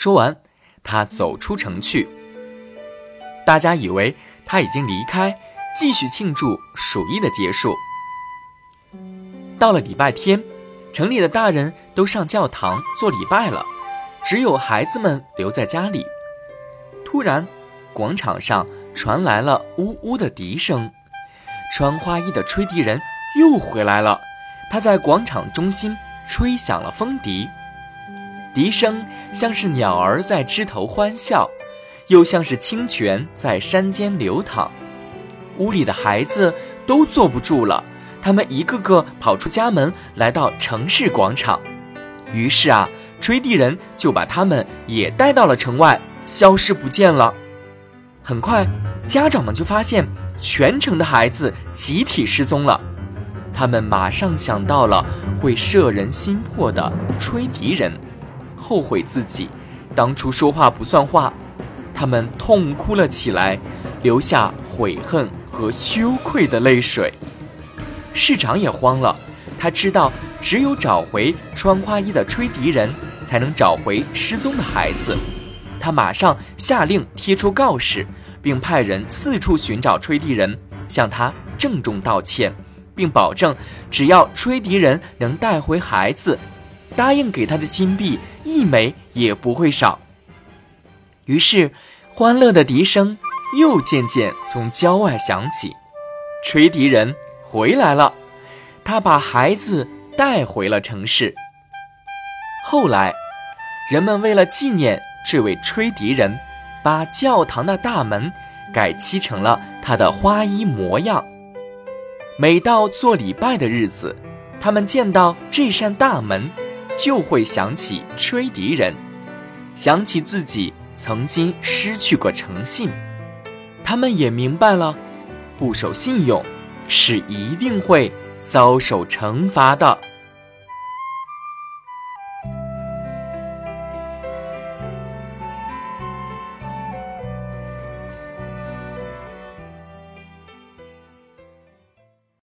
说完，他走出城去。大家以为他已经离开，继续庆祝鼠疫的结束。到了礼拜天，城里的大人都上教堂做礼拜了，只有孩子们留在家里。突然，广场上传来了呜呜的笛声，穿花衣的吹笛人又回来了。他在广场中心吹响了风笛，笛声像是鸟儿在枝头欢笑，又像是清泉在山间流淌。屋里的孩子都坐不住了。他们一个个跑出家门，来到城市广场。于是啊，吹笛人就把他们也带到了城外，消失不见了。很快，家长们就发现全城的孩子集体失踪了。他们马上想到了会摄人心魄的吹笛人，后悔自己当初说话不算话。他们痛哭了起来，留下悔恨和羞愧的泪水。市长也慌了，他知道只有找回穿花衣的吹笛人，才能找回失踪的孩子。他马上下令贴出告示，并派人四处寻找吹笛人，向他郑重道歉，并保证只要吹笛人能带回孩子，答应给他的金币一枚也不会少。于是，欢乐的笛声又渐渐从郊外响起，吹笛人。回来了，他把孩子带回了城市。后来，人们为了纪念这位吹笛人，把教堂的大门改漆成了他的花衣模样。每到做礼拜的日子，他们见到这扇大门，就会想起吹笛人，想起自己曾经失去过诚信。他们也明白了，不守信用。是一定会遭受惩罚的。